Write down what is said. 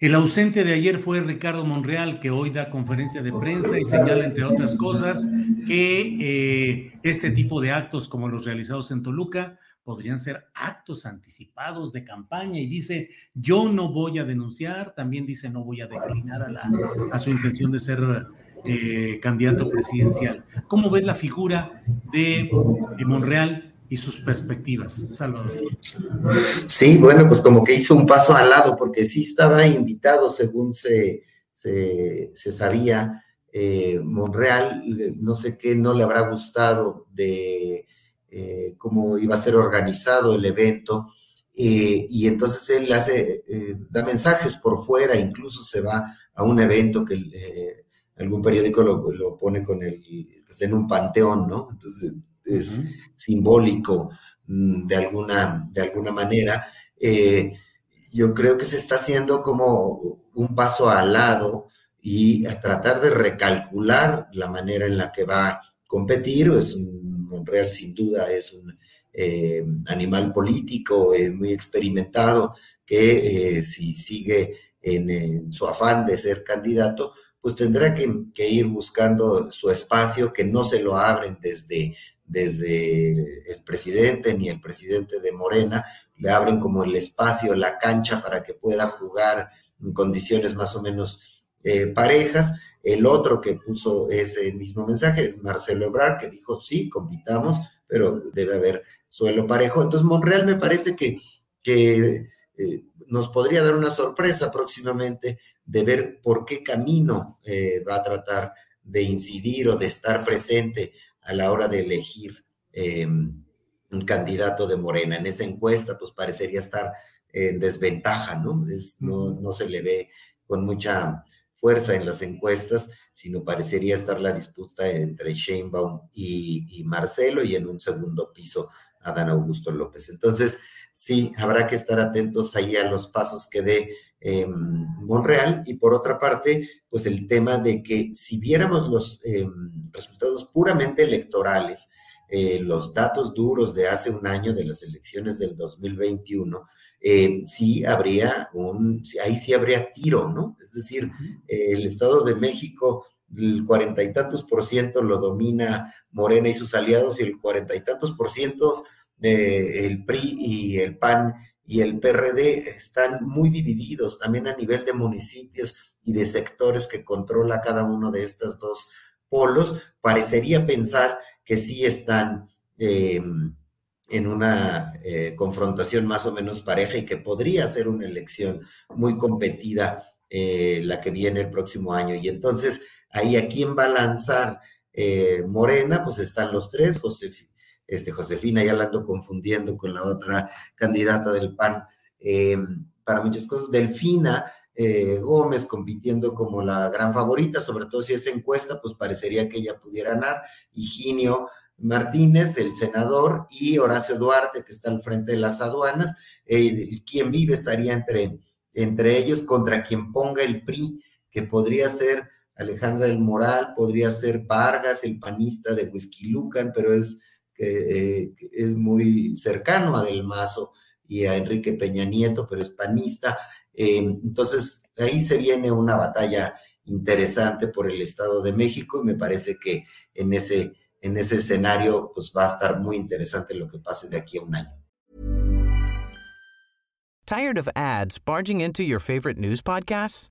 El ausente de ayer fue Ricardo Monreal, que hoy da conferencia de prensa y señala, entre otras cosas, que eh, este tipo de actos como los realizados en Toluca podrían ser actos anticipados de campaña y dice, yo no voy a denunciar, también dice, no voy a declinar a, la, a su intención de ser eh, candidato presidencial. ¿Cómo ves la figura de, de Monreal y sus perspectivas, Salvador? Sí, bueno, pues como que hizo un paso al lado, porque sí estaba invitado, según se, se, se sabía, eh, Monreal, no sé qué no le habrá gustado de eh, cómo iba a ser organizado el evento. Eh, y entonces él hace, eh, da mensajes por fuera, incluso se va a un evento que algún periódico lo, lo, pone con el, en un panteón, ¿no? Entonces es uh -huh. simbólico mm, de alguna, de alguna manera. Eh, yo creo que se está haciendo como un paso al lado y a tratar de recalcular la manera en la que va a competir. Es un Monreal sin duda es un eh, animal político eh, muy experimentado que eh, si sigue en, en, su afán de ser candidato, pues tendrá que, que, ir buscando su espacio, que no se lo abren desde, desde el presidente ni el presidente de Morena, le abren como el espacio, la cancha para que pueda jugar en condiciones más o menos eh, parejas el otro que puso ese mismo mensaje es Marcelo Ebrard, que dijo, sí, compitamos, pero debe haber suelo parejo. Entonces, Monreal me parece que, que eh, nos podría dar una sorpresa próximamente de ver por qué camino eh, va a tratar de incidir o de estar presente a la hora de elegir eh, un candidato de Morena. En esa encuesta, pues parecería estar en desventaja, ¿no? Es, no, no se le ve con mucha fuerza en las encuestas, sino parecería estar la disputa entre Sheinbaum y, y, Marcelo y en un segundo piso Adán Augusto López. Entonces, sí, habrá que estar atentos ahí a los pasos que dé eh, Monreal y por otra parte, pues el tema de que si viéramos los eh, resultados puramente electorales, eh, los datos duros de hace un año de las elecciones del 2021, eh, sí habría un, ahí sí habría tiro, ¿no? Es decir, el Estado de México, el cuarenta y tantos por ciento lo domina Morena y sus aliados y el cuarenta y tantos por ciento eh, el PRI y el PAN y el PRD están muy divididos también a nivel de municipios y de sectores que controla cada uno de estos dos polos. Parecería pensar que sí están eh, en una eh, confrontación más o menos pareja y que podría ser una elección muy competida eh, la que viene el próximo año. Y entonces, ahí a quién va a lanzar eh, Morena, pues están los tres, Josef, este, Josefina, ya la ando confundiendo con la otra candidata del PAN para muchas cosas, Delfina. Gómez compitiendo como la gran favorita, sobre todo si es encuesta, pues parecería que ella pudiera ganar. Higinio Martínez, el senador, y Horacio Duarte, que está al frente de las aduanas. Eh, quien vive estaría entre, entre ellos contra quien ponga el PRI, que podría ser Alejandra del Moral, podría ser Vargas, el panista de Whisky Lucan, pero es, eh, es muy cercano a Del Mazo y a Enrique Peña Nieto, pero es panista. Eh, entonces, ahí se viene una batalla interesante por el Estado de México y me parece que en ese, en ese escenario pues va a estar muy interesante lo que pase de aquí a un año. Tired of ads barging into your favorite news podcasts?